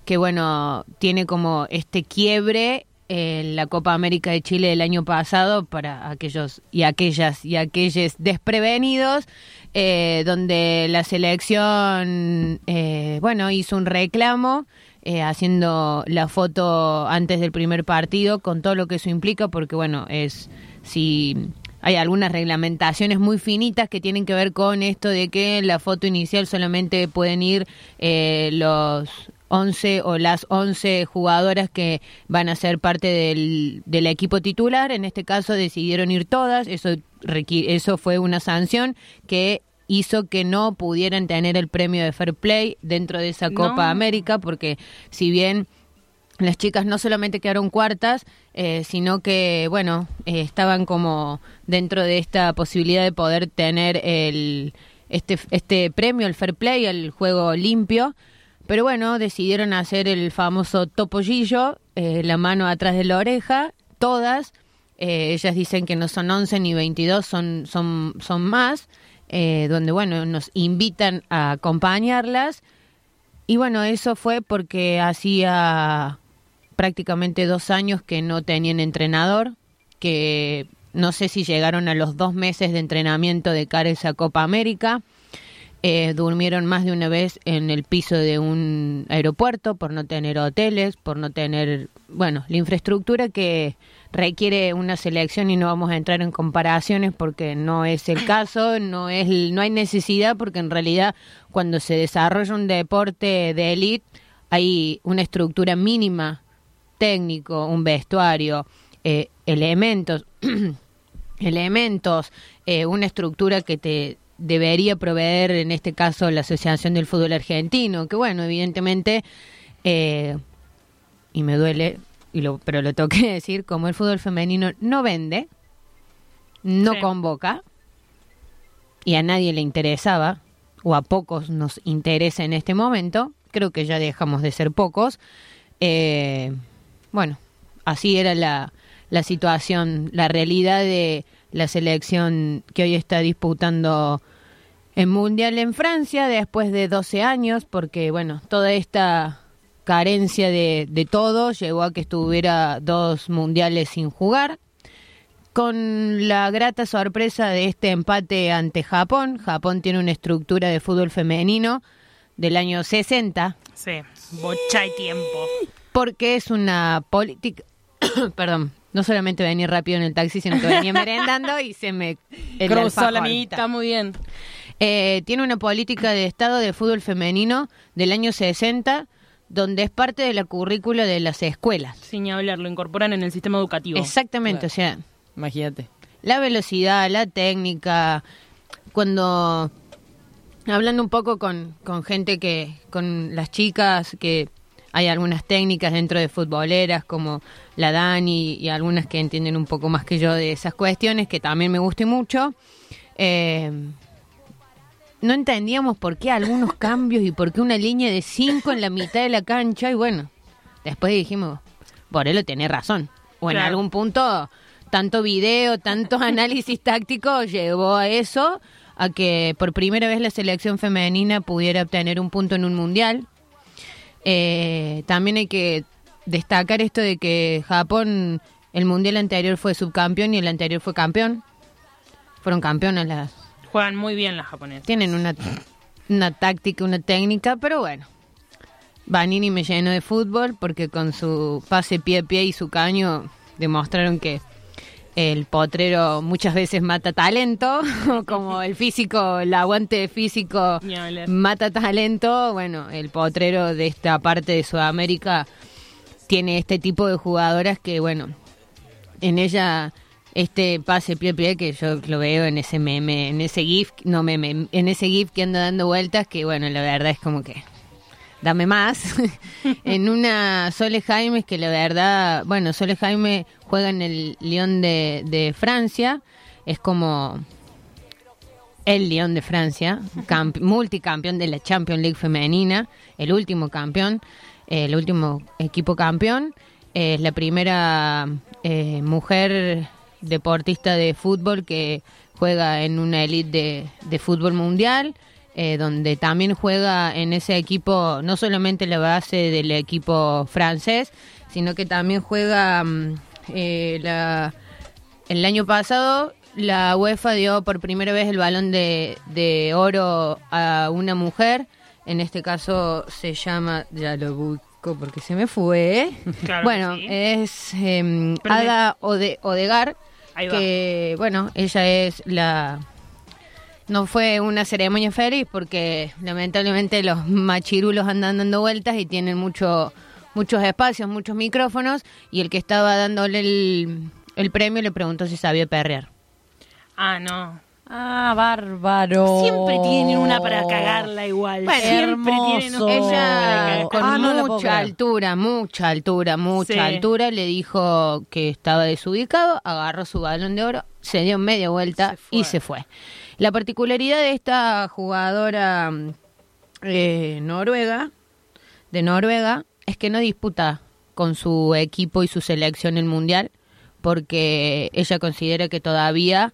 que bueno, tiene como este quiebre en la Copa América de Chile del año pasado para aquellos y aquellas y aquellos desprevenidos, eh, donde la selección, eh, bueno, hizo un reclamo eh, haciendo la foto antes del primer partido con todo lo que eso implica, porque bueno, es si hay algunas reglamentaciones muy finitas que tienen que ver con esto de que en la foto inicial solamente pueden ir eh, los 11 o las 11 jugadoras que van a ser parte del, del equipo titular. En este caso decidieron ir todas. Eso, eso fue una sanción que hizo que no pudieran tener el premio de Fair Play dentro de esa Copa No. América, porque si bien las chicas no solamente quedaron cuartas, eh, sino que, bueno, eh, estaban como dentro de esta posibilidad de poder tener el, este, este premio, el fair play, el juego limpio. Pero bueno, decidieron hacer el famoso topollillo, eh, la mano atrás de la oreja, todas. eh, ellas dicen que no son 11 ni 22, son, son, son más, eh, donde, bueno, nos invitan a acompañarlas. Y bueno, eso fue porque hacía prácticamente dos años que no tenían entrenador, que no sé si llegaron a los dos meses de entrenamiento de cara a esa Copa América. Eh, durmieron más de una vez en el piso de un aeropuerto por no tener hoteles, por no tener, bueno, la infraestructura que requiere una selección y no vamos a entrar en comparaciones porque no es el caso, no es no hay necesidad porque en realidad cuando se desarrolla un deporte de élite hay una estructura mínima técnico, un vestuario, eh, elementos, elementos, eh, una estructura que te debería proveer, en este caso, la Asociación del Fútbol Argentino, que bueno, evidentemente, eh, y me duele, y lo, pero lo tengo que decir, como el fútbol femenino no vende, no Sí. convoca, y a nadie le interesaba, o a pocos nos interesa en este momento, creo que ya dejamos de ser pocos, eh, bueno, así era la, la situación, la realidad de la selección que hoy está disputando el Mundial en Francia después de 12 años, porque bueno, toda esta carencia de, de todo llevó a que estuviera dos mundiales sin jugar. Con la grata sorpresa de este empate ante Japón, Japón tiene una estructura de fútbol femenino del año 60, Sí, bocha y tiempo. porque es una política, perdón, no solamente venir rápido en el taxi, sino que venía merendando y se me... el Cruzó la amiguita. Está muy bien. Eh, tiene una política de Estado de fútbol femenino del año 60, donde es parte de la currícula de las escuelas. Sin hablar, lo incorporan en el sistema educativo. Exactamente, o sea, Imagínate. la velocidad, la técnica, cuando hablando un poco con, con gente que, con las chicas, que hay algunas técnicas dentro de futboleras como la Dani y algunas que entienden un poco más que yo de esas cuestiones, que también me guste mucho. Eh, no entendíamos por qué algunos cambios y por qué una línea de cinco en la mitad de la cancha y bueno, después dijimos, Borelo tiene razón. O en Claro. algún punto, tanto video, tanto análisis táctico llevó a eso, a que por primera vez la selección femenina pudiera obtener un punto en un mundial. Eh, también hay que destacar esto de que Japón, el mundial anterior fue subcampeón y el anterior fue campeón. Fueron campeonas las Juegan muy bien las japonesas. tienen una, una táctica, una técnica, pero bueno. Vanini me llenó de fútbol porque con su pase pie a pie y su caño demostraron que el potrero muchas veces mata talento, como el físico, el aguante físico mata talento. Bueno, el potrero de esta parte de Sudamérica tiene este tipo de jugadoras que, bueno, en ella este pase pie pie que yo lo veo en ese meme, en ese gif, no meme, en ese gif que anda dando vueltas que bueno, la verdad es como que dame más. en una Sole Jaime que la verdad, bueno, Sole Jaime juega en el Lyon de, de Francia, es como el Lyon de Francia, camp- multicampeón de la Champions League femenina, el último campeón, eh, el último equipo campeón, es la primera eh, mujer deportista de fútbol que juega en una elite de, de fútbol mundial. eh, donde también juega en ese equipo, no solamente la base del equipo francés, sino que también juega mm, eh, la, el año pasado. La UEFA dio por primera vez el balón de, de oro a una mujer. En este caso se llama, ya lo busco porque se me fue. Claro que bueno, sí. es me- Ada Ode- Odegar, Ahí va. que bueno, ella es la no fue una ceremonia feliz porque lamentablemente los machirulos andan dando vueltas y tienen mucho muchos espacios, muchos micrófonos y el que estaba dándole el, el premio le preguntó si sabía perrear. Ah, no. Ah, bárbaro. Siempre tienen una para cagarla igual. Bueno, Siempre tienen hermoso. una Ella con Ah, no mucha altura, mucha altura, mucha Sí. altura le dijo que estaba desubicado, agarró su balón de oro, se dio media vuelta Se y se fue. La particularidad de esta jugadora eh, noruega, de Noruega, es que no disputa con su equipo y su selección el mundial, porque ella considera que todavía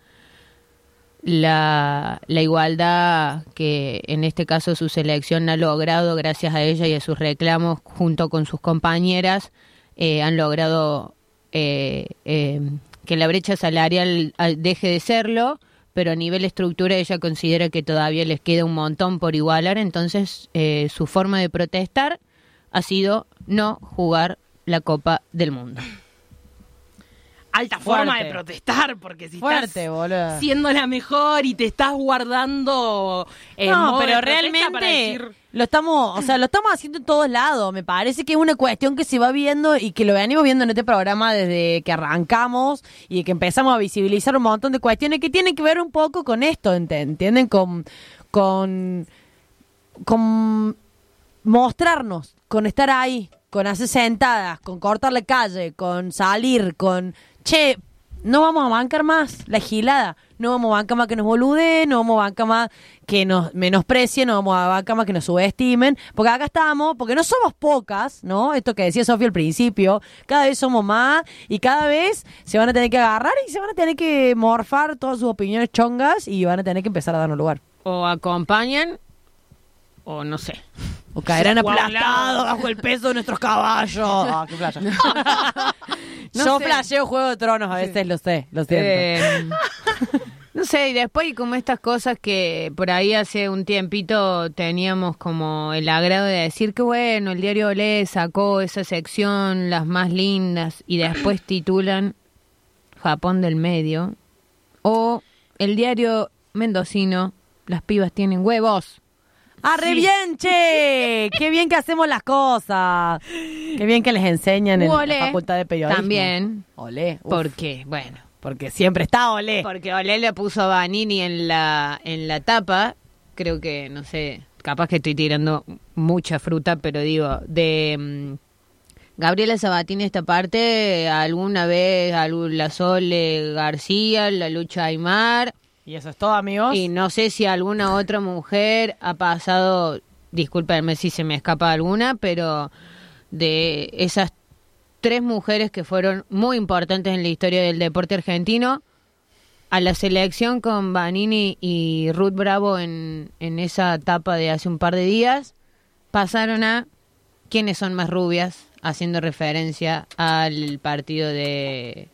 la, la igualdad que en este caso su selección ha logrado gracias a ella y a sus reclamos junto con sus compañeras eh, han logrado eh, eh, que la brecha salarial deje de serlo pero a nivel estructura ella considera que todavía les queda un montón por igualar. Entonces eh, su forma de protestar ha sido no jugar la Copa del Mundo alta Fuerte. forma de protestar, porque si Fuerte, estás boludo. siendo la mejor y te estás guardando eh, no, pero realmente para decir- lo estamos, o sea, lo estamos haciendo en todos lados. Me parece que es una cuestión que se va viendo y que lo venimos viendo en este programa desde que arrancamos y que empezamos a visibilizar un montón de cuestiones que tienen que ver un poco con esto, ent- ¿entienden? Con, con, con mostrarnos, con estar ahí, con hacer sentadas, con cortar la calle, con salir, con, che, no vamos a bancar más la gilada, no vamos a bancar más que nos bolude, no vamos a bancar más que nos menosprecien, no vamos a bancar más que nos subestimen, porque acá estamos, porque no somos pocas, ¿no? Esto que decía Sofía al principio, cada vez somos más y cada vez se van a tener que agarrar y se van a tener que morfar todas sus opiniones chongas y van a tener que empezar a darnos lugar. o acompañan o no sé O caerán O aplastados bajo el peso de nuestros caballos. Ah, qué playa. No Yo sé. flasheo Juego de Tronos, a veces lo sé, lo siento. Eh, no sé, y después como estas cosas que por ahí hace un tiempito teníamos como el agrado de decir que bueno, el diario Olé sacó esa sección, las más lindas, y después titulan Japón del Medio, o el diario mendocino, las pibas tienen huevos. ¡Ah, re bien, che! ¡Qué bien que hacemos las cosas! ¡Qué bien que les enseñan en Olé la facultad de periodismo! También, Olé. uf, porque, bueno, porque siempre está Olé. Porque Olé le puso a Vanini en la, en la tapa. Creo que, no sé, capaz que estoy tirando mucha fruta, pero digo, de mm, Gabriela Sabatini esta parte, alguna vez la Sole García, la Lucha Aymar, Y eso es todo, amigos. y no sé si alguna otra mujer ha pasado, discúlpenme si se me escapa alguna, pero de esas tres mujeres que fueron muy importantes en la historia del deporte argentino, a la selección con Vanini y Ruth Bravo en, en esa etapa de hace un par de días, pasaron a quiénes son más rubias, haciendo referencia al partido de,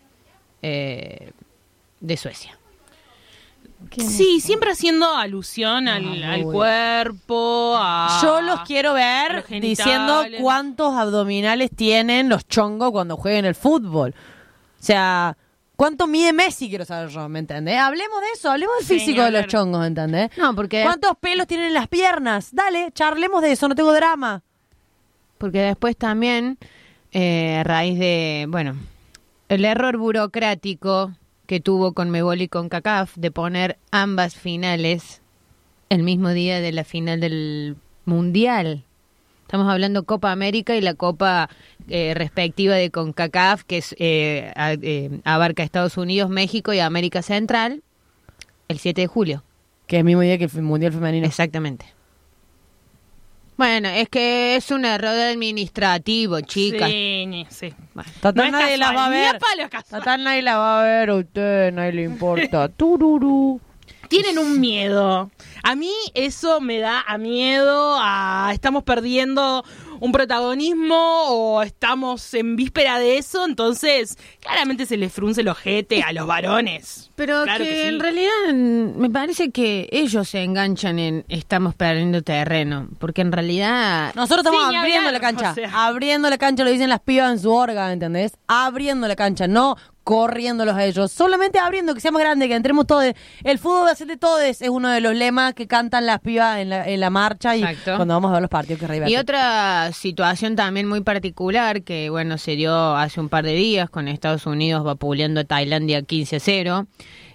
eh, de Suecia. Sí, siempre haciendo alusión al, al cuerpo, a... Yo los quiero ver los diciendo cuántos abdominales tienen los chongos cuando jueguen el fútbol. O sea, ¿cuánto mide Messi? Quiero saber yo, ¿me entendés? Hablemos de eso, hablemos del Sí, físico de los chongos, ¿entendés? No, porque ¿Cuántos pelos tienen en las piernas? Dale, charlemos de eso, no tengo drama. Porque después también, eh, a raíz de, bueno, el error burocrático que tuvo con Mebol y con CACAF de poner ambas finales el mismo día de la final del Mundial. Estamos hablando Copa América y la Copa eh, respectiva de CONCACAF, que es, eh, a- eh, abarca Estados Unidos, México y América Central, el 7 de julio. Que es el mismo día que el Mundial Femenino. Exactamente. Bueno, es que es un error administrativo, chicas. Sí, sí. Total, No nadie las va a casual, ver. casual. Total, nadie la va a ver a usted, nadie le importa. Tururú. Tienen un miedo. A mí eso me da a miedo, a estamos perdiendo un protagonismo o estamos en víspera de eso, entonces claramente se les frunce el ojete a los varones. Pero Claro que, que sí. en realidad me parece que ellos se enganchan en estamos perdiendo terreno, porque en realidad Nosotros estamos Sí, abriendo hablar, la cancha. o sea. Abriendo la cancha, lo dicen las pibas en su orga, ¿entendés? Abriendo la cancha, no corriéndolos a ellos. Solamente abriendo, que sea más grande, que entremos todos. El fútbol de todos es uno de los lemas que cantan las pibas en la, en la marcha y Exacto. cuando vamos a ver los partidos que re Y otra situación también muy particular que, bueno, se dio hace un par de días con Estados Unidos vapuleando a Tailandia 15 a 0.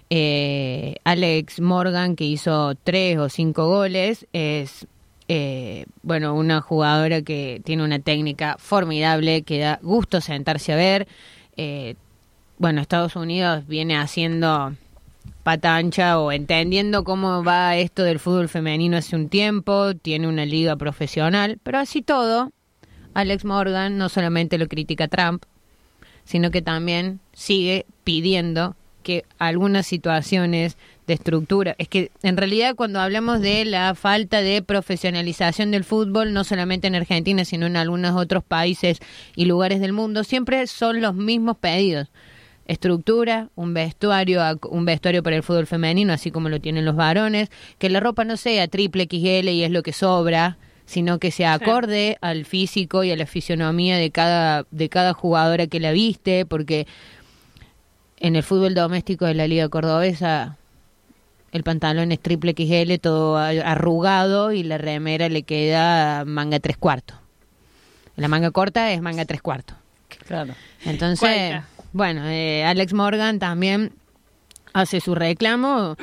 Eh, Alex Morgan, que hizo tres o cinco goles, es, eh, bueno, una jugadora que tiene una técnica formidable, que da gusto sentarse a ver. Eh, bueno, Estados Unidos viene haciendo pata ancha o entendiendo cómo va esto del fútbol femenino hace un tiempo, tiene una liga profesional, pero así todo, Alex Morgan no solamente lo critica Trump, sino que también sigue pidiendo que algunas situaciones de estructura, es que en realidad cuando hablamos de la falta de profesionalización del fútbol, no solamente en Argentina, sino en algunos otros países y lugares del mundo, siempre son los mismos pedidos estructura, un vestuario, un vestuario para el fútbol femenino, así como lo tienen los varones, que la ropa no sea triple XL y es lo que sobra, sino que se acorde al físico y a la fisionomía de cada de cada jugadora que la viste, porque en el fútbol doméstico de la Liga Cordobesa el pantalón es triple XL, todo arrugado y la remera le queda manga tres cuartos. La manga corta es manga tres cuartos. Claro. Entonces. Bueno, eh, Alex Morgan también hace su reclamo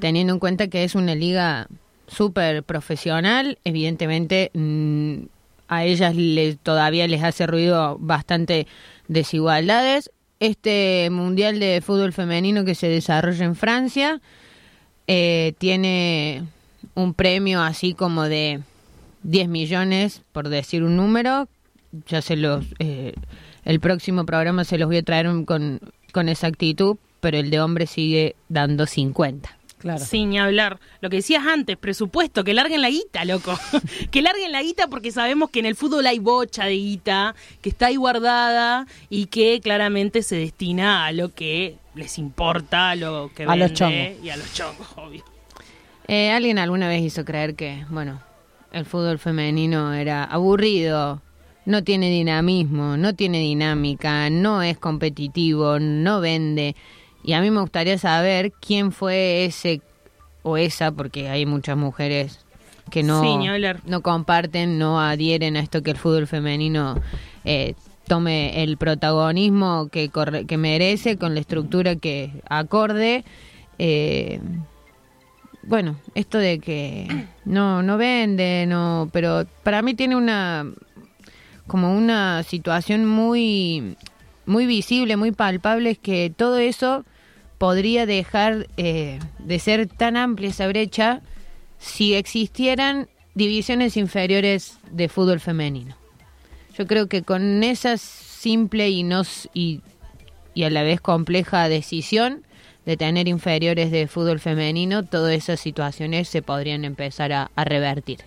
teniendo en cuenta que es una liga súper profesional. Evidentemente, mm, a ellas les, todavía les hace ruido bastante desigualdades. Este Mundial de Fútbol Femenino que se desarrolla en Francia eh, tiene un premio así como de 10 millones, por decir un número. Ya se los. eh, el próximo programa se los voy a traer un- con, con exactitud, pero el de hombre sigue dando 50. Claro. Sin ni hablar. Lo que decías antes, presupuesto, que larguen la guita, loco. que larguen la guita porque sabemos que en el fútbol hay bocha de guita, que está ahí guardada y que claramente se destina a lo que les importa, a lo que A los vende chongos. y a los chongos, obvio. Eh, Alguien alguna vez hizo creer que, bueno, el fútbol femenino era aburrido, no tiene dinamismo, no tiene dinámica, no es competitivo, no vende. Y a mí me gustaría saber quién fue ese o esa, porque hay muchas mujeres que no, Sí, no comparten, no adhieren a esto que el fútbol femenino eh, tome el protagonismo que, corre- que merece, con la estructura que acorde. Eh, bueno, esto de que no no vende, no, pero para mí tiene una como una situación muy muy visible, muy palpable es que todo eso podría dejar eh, de ser tan amplia esa brecha si existieran divisiones inferiores de fútbol femenino. Yo creo que con esa simple y no s- y, y a la vez compleja decisión de tener inferiores de fútbol femenino, todas esas situaciones se podrían empezar a revertir.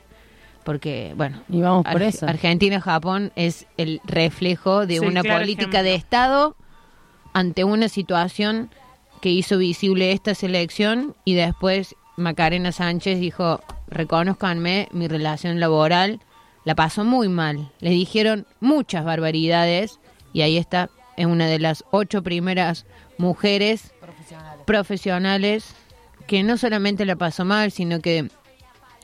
Porque, bueno, Y vamos por eso. Argentina-Japón es el reflejo de Sí, una claro política de. Estado ante una situación que hizo visible esta selección y después Macarena Sánchez dijo, reconozcanme mi relación laboral, la pasó muy mal, le dijeron muchas barbaridades y ahí está, es una de las ocho primeras mujeres profesionales que no solamente la pasó mal, sino que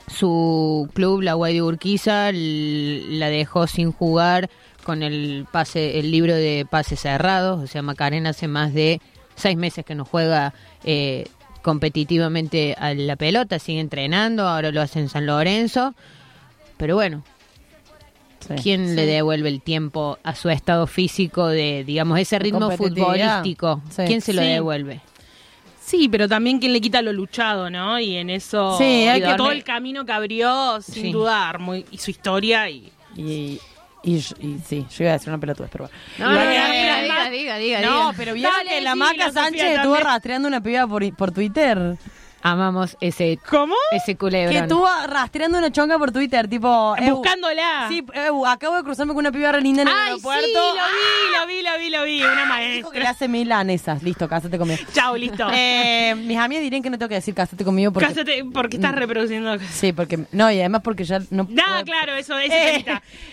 su club, la Guay de Urquiza, la dejó sin jugar con el pase, el libro de pases cerrados. O sea, Macarena hace más de seis meses que no juega eh, competitivamente a la pelota, sigue entrenando, ahora lo hace en San Lorenzo. Pero bueno, Sí. ¿quién le devuelve el tiempo a su estado físico de, digamos, ese ritmo futbolístico? Sí. ¿Quién se lo Sí. devuelve? Sí, pero también quien le quita lo luchado, ¿no? Y en eso, Sí, hay que- todo el camino que abrió, sin Sí. dudar, muy, y su historia y... Y, y, y sí, yo iba a decir una pelotuda, pero bueno. No, no, diga, diga, diga, No, diga. pero vieron Dale, que la sí, Maca Sánchez estuvo rastreando una piba por, por Twitter. Amamos ese, ¿Cómo? ese culebrón. Que estuvo rastreando una chonga por Twitter, tipo... Buscándola. Sí, acabo de cruzarme con una piba re linda en el Ay, aeropuerto. sí, lo vi, lo vi, lo vi, lo vi. Una Dijo que le maestra. hace milanesas. Listo, cásate conmigo. Chao, listo. Eh, mis amigas dirían que no tengo que decir cásate conmigo porque... Cásate, porque estás reproduciendo. Sí, porque... No, y además porque ya no... Nada, puedo- claro, eso, eso Eh.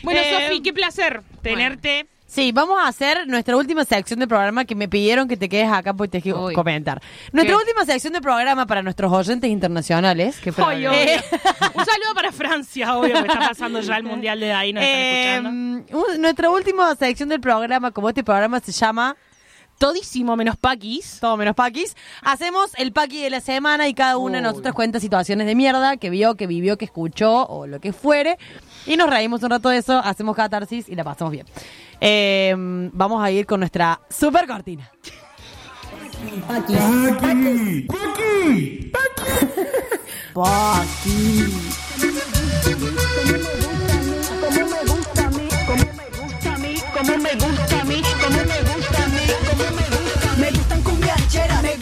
Bueno, eh, Sofi, qué placer tenerte. Sí, vamos a hacer nuestra última sección de programa que me pidieron que te quedes acá porque te quiero Uy. comentar. Nuestra ¿Qué? última sección de programa para nuestros oyentes internacionales. Que. Eh, Un saludo para Francia, obvio, que está pasando ya el mundial de ahí, nos están eh, escuchando. nuestra última sección del programa, como este programa se llama Todísimo menos Paquis. Todo menos Paquis, hacemos el Paqui de la semana y cada una de nosotras cuenta situaciones de mierda que vio, que vivió, que escuchó o lo que fuere. Y nos reímos un rato de eso, hacemos catarsis y la pasamos bien. Eh, vamos a ir con nuestra super cortina. Me gustan cumbiancheras, me gustan reggaetoneras,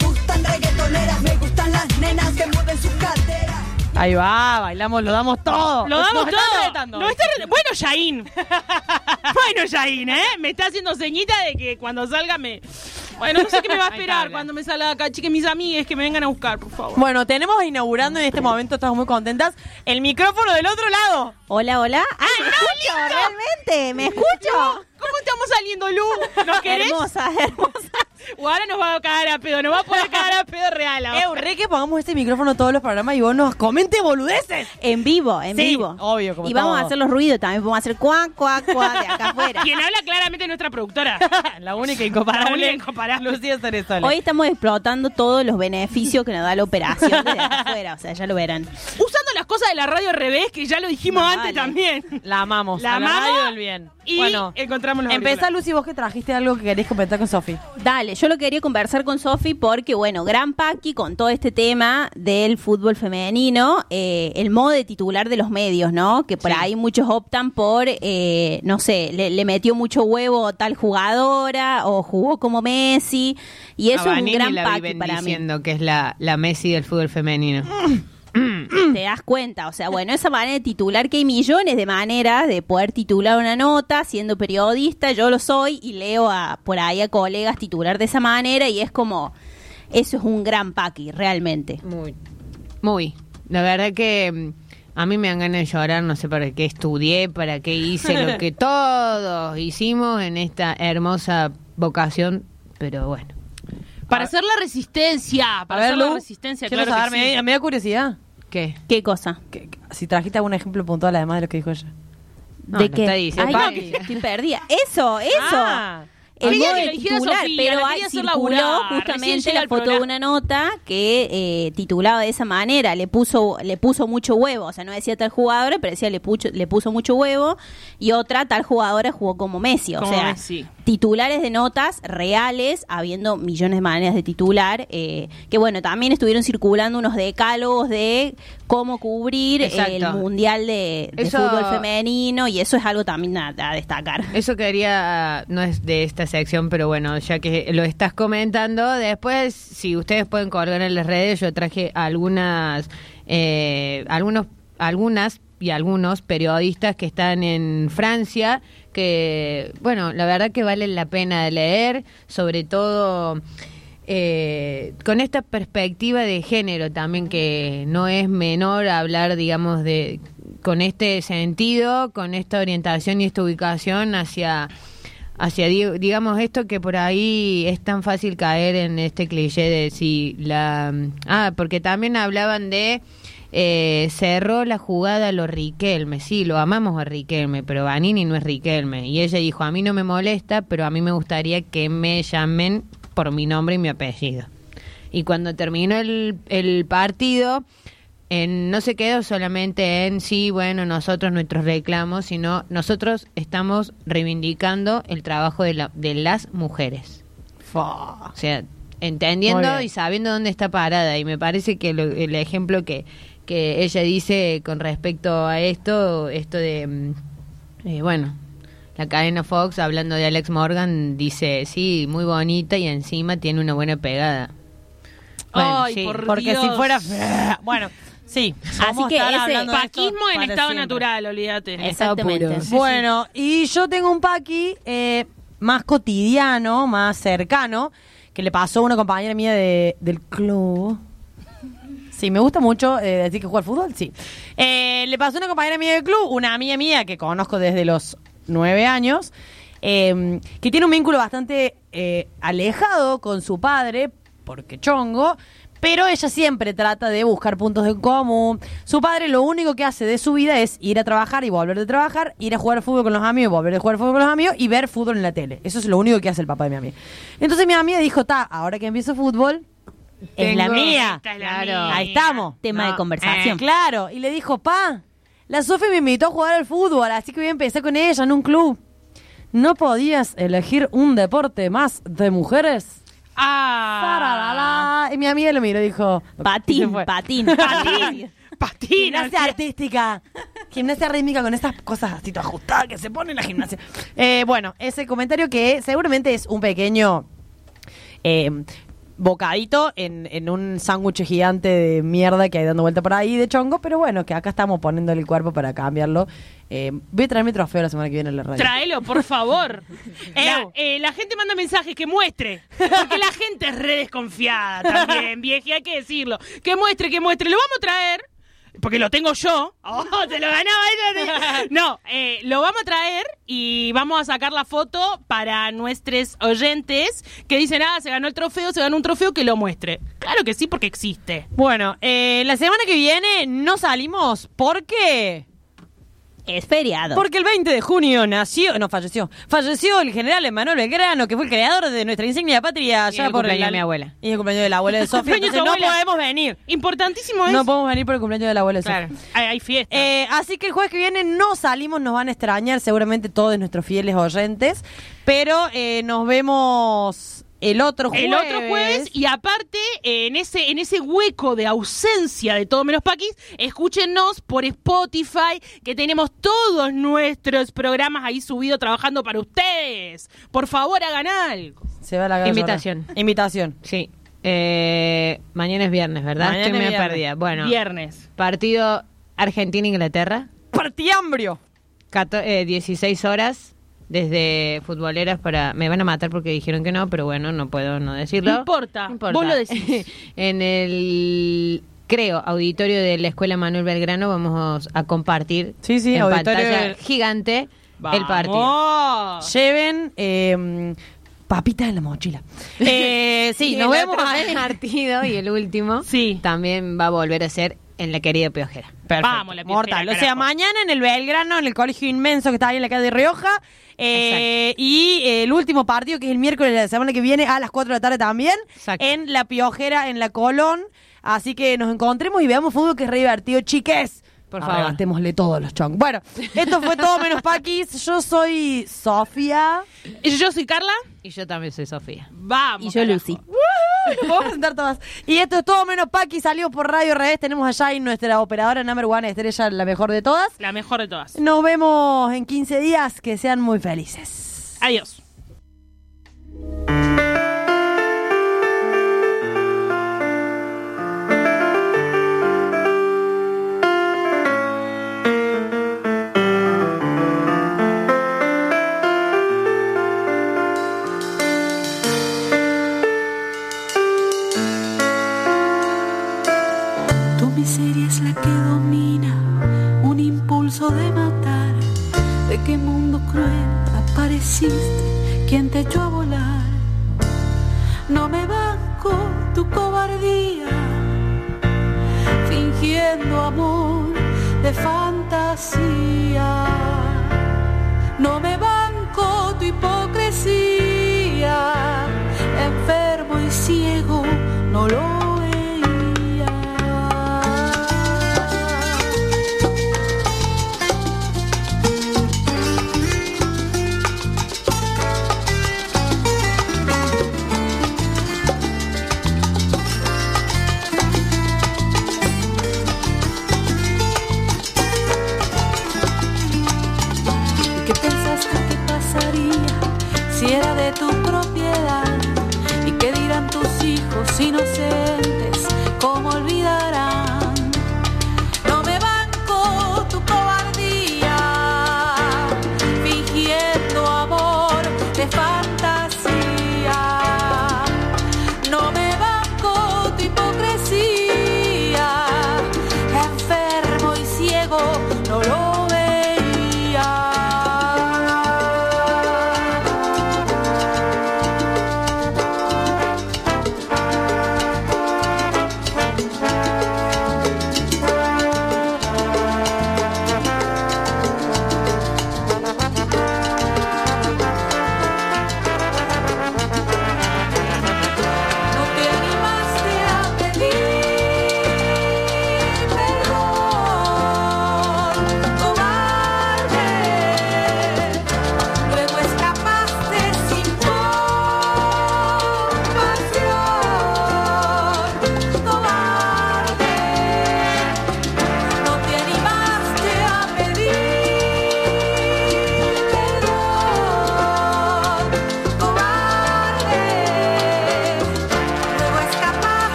Ahí va, bailamos, lo damos todo. Lo Nos damos todo. retando. Lo está re- Bueno, Yain. bueno, Yain, ¿eh? Me está haciendo señita de que cuando salga me... Bueno, no sé qué me va a Ahí esperar está, cuando me salga de acá. Chique, mis amigas que me vengan a buscar, por favor. Bueno, tenemos inaugurando en este momento, estamos muy contentas, el micrófono del otro lado. Hola, hola. Ah, ¿me escucho? ¿Realmente? ¿Me escucho? ¿Cómo estamos saliendo, Lu? ¿Nos querés? Hermosa, hermosa. O ahora nos va a cagar a pedo, nos va a poder cagar a pedo real ahora. Eh, re que pongamos este micrófono todos los programas y vos nos comente boludeces. En vivo, en Sí, vivo. obvio, como Y vamos todo. a hacer los ruidos también. Vamos a hacer cuac, cuac, cuac de acá afuera. Quien habla claramente es nuestra productora. la única incomparable. La única incomparable. Lucía Cerezole. Hoy estamos explotando todos los beneficios que nos da la operación desde acá afuera. O sea, ya lo verán. Usando las cosas de la radio al revés, que ya lo dijimos No, antes vale. también. La amamos. La a la amamos radio del bien. y bueno, encontramos los empezá. Lucy, vos que trajiste algo que querés comentar con Sofi. Dale, yo lo quería conversar con Sofi porque, bueno, Gran Paqui con todo este tema del fútbol femenino, eh, el modo de titular de los medios, ¿no? Que por ahí muchos optan por, eh, no sé, le, le metió mucho huevo tal jugadora o jugó como Messi y eso es un gran la Paqui para mí. diciendo que es la, la Messi del fútbol femenino. Te das cuenta. O sea, bueno, esa manera de titular, que hay millones de maneras de poder titular una nota siendo periodista. Yo lo soy y leo a, por ahí a colegas titular de esa manera y es como, eso es un gran paqui, realmente. Muy. Muy. La verdad que mm, a mí me dan ganas de llorar, no sé para qué estudié, para qué hice lo que todos hicimos en esta hermosa vocación, pero bueno. Para hacer la resistencia. Para hacer la resistencia, quiero claro que sí. me, me da curiosidad. ¿Qué? ¿Qué cosa? Si trajiste algún ejemplo puntual además de lo que dijo ella. No, ¿De no qué? está diciendo Ay, no, perdida. Eso, eso. Ah. El modo de titular, Sofía, pero ahí circuló laburar, justamente la foto de una nota que eh, titulaba de esa manera, le puso le puso mucho huevo, o sea, no decía tal jugadora, pero decía le puso, le puso mucho huevo, y otra tal jugadora jugó como Messi, o Como sea, Messi. titulares de notas reales, habiendo millones de maneras de titular, eh, que bueno, también estuvieron circulando unos decálogos de cómo cubrir Exacto. el Mundial de, de Eso- Fútbol Femenino, y eso es algo también a, a destacar. Eso quería, no es de esta sección, pero bueno, ya que lo estás comentando, después, si ustedes pueden colgar en las redes, yo traje algunas, eh, algunos, algunas y algunos periodistas que están en Francia, que, bueno, la verdad que valen la pena de leer, sobre todo eh, con esta perspectiva de género también que no es menor hablar digamos de con este sentido con esta orientación y esta ubicación hacia hacia di- digamos esto que por ahí es tan fácil caer en este cliché de si la ah porque también hablaban de eh, cerró la jugada a lo Riquelme, sí, lo amamos a Riquelme, pero Vanini no es Riquelme. Y ella dijo, a mí no me molesta, pero a mí me gustaría que me llamen por mi nombre y mi apellido. Y cuando terminó el, el partido, en- no se quedó solamente en sí, bueno, nosotros nuestros reclamos, sino nosotros estamos reivindicando el trabajo de, la- de las mujeres. O sea, entendiendo y sabiendo dónde está parada. Y me parece que lo- el ejemplo que, que ella dice con respecto a esto, esto de, mm, eh, bueno, la cadena Fox hablando de Alex Morgan dice, sí, muy bonita y encima tiene una buena pegada. Bueno, Ay, sí, por Porque si fuera... Bueno, sí. vamos a que ese Paquismo en estado siempre. natural, olvídate. Exactamente. Sí, Bueno, y yo tengo un paqui eh, más cotidiano, más cercano, que le pasó a una compañera mía de- del club. Sí, me gusta mucho eh, decir que juega al fútbol, sí. Eh, le pasó a una compañera mía del club, una amiga mía que conozco desde los nueve años, eh, que tiene un vínculo bastante eh, alejado con su padre, porque chongo, pero ella siempre trata de buscar puntos en común. Su padre lo único que hace de su vida es ir a trabajar y volver de trabajar, ir a jugar fútbol con los amigos y volver a jugar fútbol con los amigos y ver fútbol en la tele. Eso es lo único que hace el papá de mi amiga. Entonces mi amiga dijo, ta, ahora que empiezo fútbol, es la mía. Esta es la Claro. mía. Ahí estamos. Tema No, de conversación. Eh, claro, y le dijo, pa, la Sofi me invitó a jugar al fútbol, así que voy a empezar con ella en un club. ¿No podías elegir un deporte más de mujeres? Ah. Tararara. Y mi amiga lo miró y dijo, Patín, patín. Patín. Patín. Gimnasia artística. Gimnasia rítmica con estas cosas así todas ajustadas que se pone en la gimnasia. Eh, bueno, ese comentario que seguramente es un pequeño eh, bocadito en, en un sándwich gigante de mierda que hay dando vuelta por ahí de chongo, pero bueno, que acá estamos poniéndole el cuerpo para cambiarlo. Eh, voy a traer mi trofeo la semana que viene en la radio. Tráelo, por favor. La, Ew. eh, la gente manda mensajes que muestre. Porque la gente es re desconfiada también, vieja, hay que decirlo. Que muestre, que muestre. Lo vamos a traer. Porque lo tengo yo. Oh, te lo ganaba ella. No, eh, lo vamos a traer y vamos a sacar la foto para nuestros oyentes que dicen, ah, se ganó el trofeo, se ganó un trofeo, que lo muestre. Claro que sí, porque existe. Bueno, eh, la semana que viene no salimos porque... Es feriado. Porque el 20 de junio nació, no falleció, falleció el general Emanuel Belgrano, que fue el creador de nuestra insignia patria Y allá el por cumpleaños de mi abuela. Y el cumpleaños de la abuela de Sofía. Entonces no abuela. podemos venir. Importantísimo es. No podemos venir por el cumpleaños de la abuela de Sofía. Claro. hay, hay fiesta. Eh, así que el jueves que viene no salimos, nos van a extrañar seguramente todos nuestros fieles oyentes, pero eh, nos vemos el otro jueves. El otro jueves y aparte en ese en ese hueco de ausencia de todo menos paquis, escúchenos por Spotify que tenemos todos nuestros programas ahí subidos trabajando para ustedes. Por favor, hagan algo. Se va la gana Invitación. Invitación. Sí. Eh, mañana es viernes, ¿verdad? Mañana Estoy es medio perdida. Bueno, Viernes. partido Argentina-Inglaterra. Partiambrio. Cato- eh, 16 horas desde futboleras para... Me van a matar porque dijeron que no, pero bueno, no puedo no decirlo. No importa, vos lo decís. en el, creo, auditorio de la Escuela Manuel Belgrano vamos a compartir Sí, sí, en auditorio pantalla del- gigante el partido. Vamos. Lleven eh, papitas en la mochila. Eh, sí, Y nos el vemos otro ahí. partido y el último Sí. también va a volver a ser en la querida Piojera. Perfecto. Vamos, la Mortal. Piojera, O sea, mañana en el Belgrano, en el colegio inmenso que está ahí en la calle de Rioja. Eh, y eh, el último partido, que es el miércoles de la semana que viene a las 4 de la tarde también, Exacto. en La Piojera, en la Colón. Así que nos encontremos y veamos fútbol, que es re divertido, chiques. Por favor. Arrebatémosle todos los chongos. Bueno, esto fue todo menos Paquis. Yo soy Sofía. Yo soy Carla. Y yo también soy Sofía. Vamos. Y yo, carajo. Lucy. Podemos presentar todas. Y esto es todo menos Paqui. Salió por Radio Revés. Tenemos allá y nuestra operadora number one, estrella, la mejor de todas. La mejor de todas. Nos vemos en 15 días. Que sean muy felices. Adiós. De matar. ¿De qué mundo cruel apareciste? ¿Quién te echó a volar? No me banco tu cobardía, fingiendo amor de fantasía. No me banco tu hipocresía, enfermo y ciego, no lo